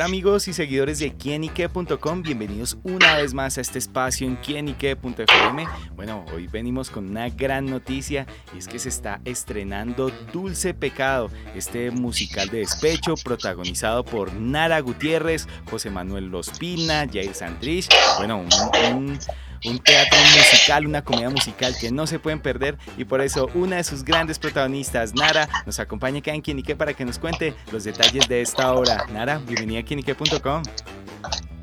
Amigos y seguidores de quienique.com, bienvenidos una vez más a este espacio en quienique.fm. Bueno, hoy venimos con una gran noticia y es que se está estrenando Dulce Pecado, este musical de despecho protagonizado por Nara Gutiérrez, José Manuel Lospina, Jair Santrich, bueno, un un teatro musical, una comedia musical que no se pueden perder y por eso una de sus grandes protagonistas, Nara, nos acompaña acá en Quinique para que nos cuente los detalles de esta obra. Nara, bienvenida a quinique.com.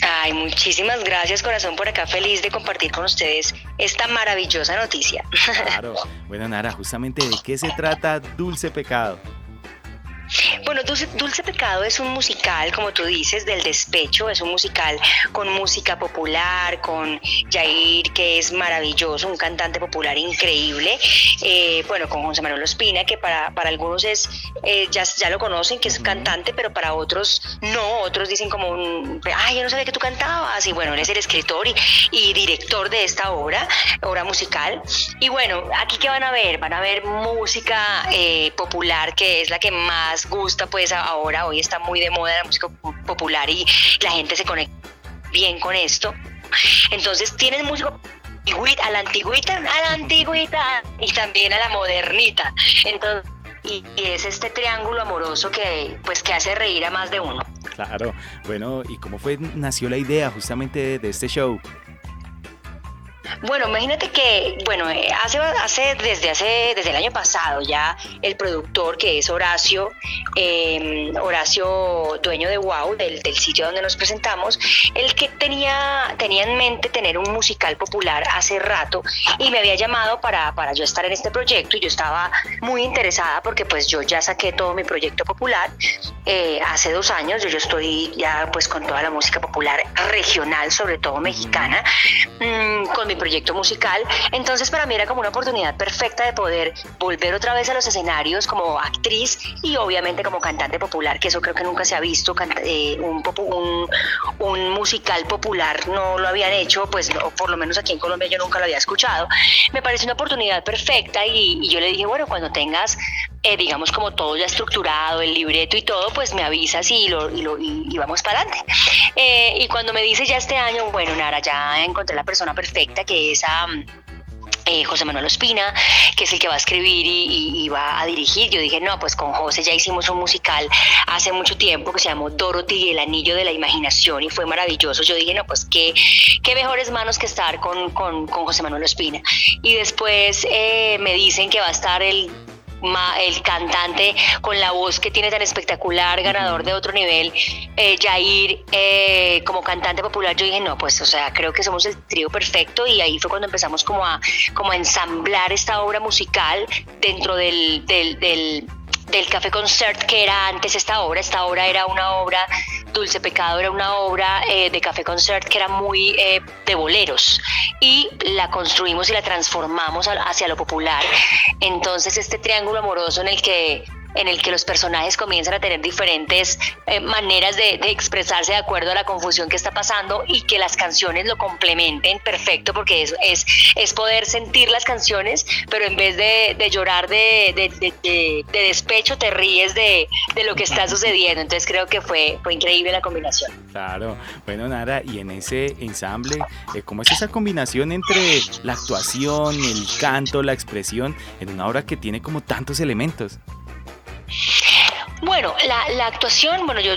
Ay, muchísimas gracias corazón por acá, feliz de compartir con ustedes esta maravillosa noticia. Claro. Bueno, Nara, justamente de qué se trata Dulce Pecado. Bueno, Dulce, Pecado es un musical, como tú dices, del despecho, es un musical con música popular, con Jair, que es maravilloso, un cantante popular increíble, eh, bueno, con José Manuel Ospina, que para, para algunos es, eh, ya, ya lo conocen, que es cantante, pero para otros no, otros dicen como, un, ay, yo no sabía que tú cantabas, y bueno, él es el escritor y, y director de esta obra, obra musical, y bueno, aquí que van a ver, van a ver música eh, popular, que es la que más gusta, pues ahora, hoy está muy de moda la música popular y la gente se conecta bien con esto. Entonces tienen música a la antigüita, a la antigüita y también a la modernita. Entonces, y, es este triángulo amoroso que pues que hace reír a más de uno. Claro. Bueno, ¿y cómo fue nació la idea justamente de este show? Bueno, imagínate que, bueno, eh, hace, hace, desde hace, desde el año pasado ya el productor que es Horacio, em, Horacio, dueño de Wow, del, sitio donde nos presentamos, el que tenía, en mente tener un musical popular hace rato y me había llamado para, para yo estar en este proyecto y yo estaba muy interesada porque pues yo ya saqué todo mi proyecto popular eh, hace dos años, yo, yo estoy ya pues con toda la música popular regional, sobre todo mexicana, mm, con mi proyecto musical. Entonces para mí era como una oportunidad perfecta de poder volver otra vez a los escenarios como actriz y obviamente como cantante popular, que eso creo que nunca se ha visto, eh, un, musical popular no lo habían hecho, pues por lo menos aquí en Colombia yo nunca lo había escuchado. Me parece una oportunidad perfecta y, y yo le dije, bueno, cuando tengas eh, digamos, como todo ya estructurado, el libreto y todo, pues me avisas y, lo, y, lo, y, vamos para adelante. Eh, y cuando me dice ya este año, bueno, Nara, ya encontré la persona perfecta que es a... Eh, José Manuel Ospina, que es el que va a escribir y, va a dirigir. Yo dije, no, pues con José ya hicimos un musical hace mucho tiempo que se llamó Dorothy el Anillo de la Imaginación y fue maravilloso. Yo dije, no, pues qué, qué mejores manos que estar con, con, con José Manuel Ospina. Y después me dicen que va a estar el el cantante con la voz que tiene tan espectacular, ganador de otro nivel, eh, Jair, eh, como cantante popular, yo dije, no, pues, o sea, creo que somos el trío perfecto y ahí fue cuando empezamos como a, como ensamblar esta obra musical dentro del del Café Concert que era antes esta obra. Esta obra era una obra, Dulce Pecado era una obra eh, de Café Concert que era muy eh, de boleros y la construimos y la transformamos hacia lo popular. Entonces este triángulo amoroso en el que en el que los personajes comienzan a tener diferentes eh, maneras de, expresarse de acuerdo a la confusión que está pasando y que las canciones lo complementen perfecto porque es, es, es poder sentir las canciones, pero en vez de, llorar de, despecho te ríes de, lo que está sucediendo. Entonces creo que fue, fue increíble la combinación. Claro, bueno Nara, y en ese ensamble, eh, ¿cómo es esa combinación entre la actuación, el canto, la expresión en una obra que tiene como tantos elementos? Bueno, la, actuación, bueno, yo,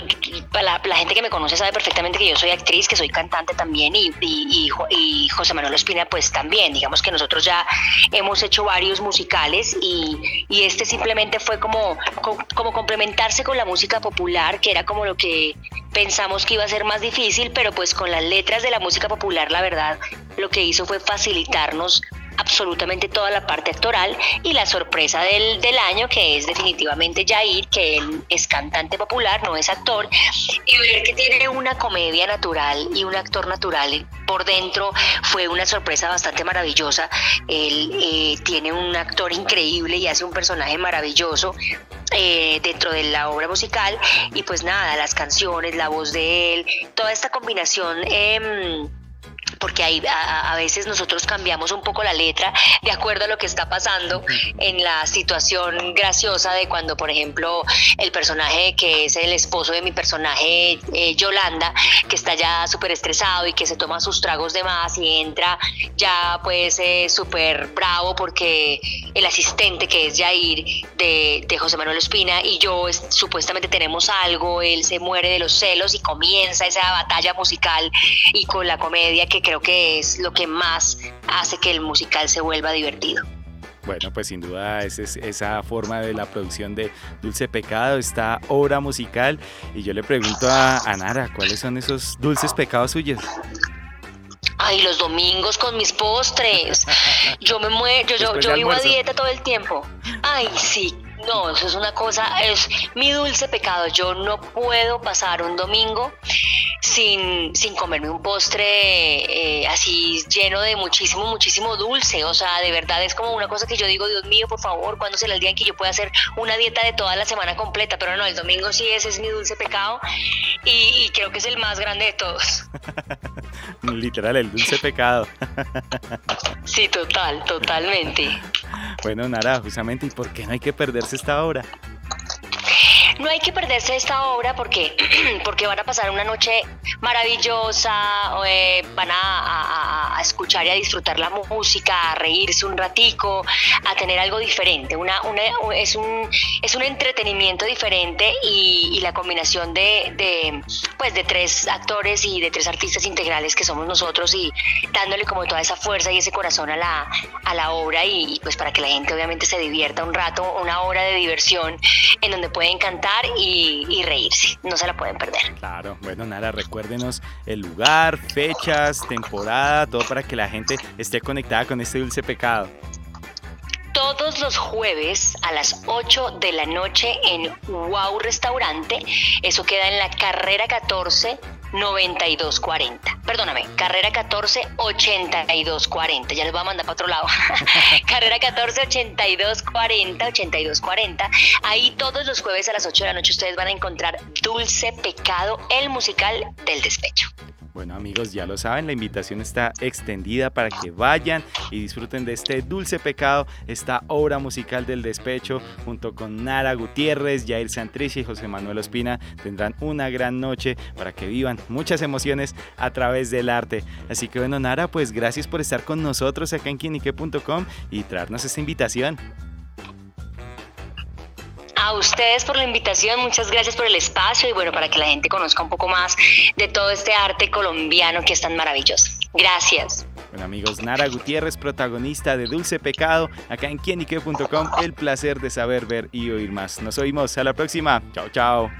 la, la, gente que me conoce sabe perfectamente que yo soy actriz, que soy cantante también y, y, José Manuel Espina pues también, digamos que nosotros ya hemos hecho varios musicales y, y este simplemente fue como, como complementarse con la música popular, que era como lo que pensamos que iba a ser más difícil, pero pues con las letras de la música popular, la verdad, lo que hizo fue facilitarnos absolutamente toda la parte actoral y la sorpresa del, del año que es definitivamente Jair, que él es cantante popular, no es actor, y ver que tiene una comedia natural y un actor natural por dentro fue una sorpresa bastante maravillosa. Él eh, tiene un actor increíble y hace un personaje maravilloso. Eh, dentro de la obra musical y pues nada, las canciones, la voz de él, toda esta combinación eh, porque hay, a, veces nosotros cambiamos un poco la letra de acuerdo a lo que está pasando en la situación graciosa de cuando, por ejemplo, el personaje que es el esposo de mi personaje, eh, Yolanda, que está ya súper estresado y que se toma sus tragos de más y entra ya pues eh, súper bravo porque el asistente que es Jair de, de José Manuel Espina y yo supuestamente tenemos algo, él se muere de los celos y comienza esa batalla musical y con la comedia que creo que es lo que más hace que el musical se vuelva divertido. Bueno, pues sin duda es, esa forma de la producción de Dulce Pecado, esta obra musical. Y yo le pregunto a, a Nara, ¿cuáles son esos dulces pecados suyos? Ay, los domingos con mis postres. Yo me muero, yo, yo, yo vivo a dieta todo el tiempo. Ay, sí, no, eso es una cosa, es mi dulce pecado. Yo no puedo pasar un domingo sin, sin comerme un postre eh, así lleno de muchísimo, muchísimo dulce. O sea, de verdad es como una cosa que yo digo, Dios mío, por favor, ¿cuándo será el día en que yo pueda hacer una dieta de toda la semana completa? Pero no, el domingo sí ese es mi dulce pecado y, y creo que es el más grande de todos. Literal, el dulce pecado. sí, total, totalmente. Bueno, Nara, justamente, ¿y por qué no hay que perderse esta obra? No hay que perderse esta obra porque, porque van a pasar una noche maravillosa, eh, van a, escuchar y a disfrutar la música, a reírse un ratico, a tener algo diferente. Una, es, un, es un entretenimiento diferente y, la combinación de, pues de tres actores y de tres artistas integrales que somos nosotros y dándole como toda esa fuerza y ese corazón a la, a la obra y, pues para que la gente obviamente se divierta un rato, una hora de diversión en donde pueden cantar y, y reírse. No se la pueden perder. Claro, bueno, nada, recuérdenos el lugar, fechas, temporada, todo para que la gente esté conectada con este dulce pecado todos los jueves a las 8 de la noche en Wow Restaurante. Eso queda en la carrera 14 9240. Perdóname, carrera 14 8240. Ya les voy a mandar para otro lado. carrera 14 8240 8240. Ahí todos los jueves a las 8 de la noche ustedes van a encontrar Dulce Pecado, el musical del despecho. Bueno amigos, ya lo saben, la invitación está extendida para que vayan y disfruten de este dulce pecado, esta obra musical del despecho, junto con Nara Gutiérrez, Jair Santricia y José Manuel Ospina. Tendrán una gran noche para que vivan muchas emociones a través del arte. Así que bueno, Nara, pues gracias por estar con nosotros acá en quinique.com y traernos esta invitación. A ustedes por la invitación, muchas gracias por el espacio y bueno, para que la gente conozca un poco más de todo este arte colombiano que es tan maravilloso. Gracias. Bueno amigos, Nara Gutiérrez, protagonista de Dulce Pecado, acá en quienique.com, el placer de saber, ver y oír más. Nos oímos, a la próxima. Chao, chao.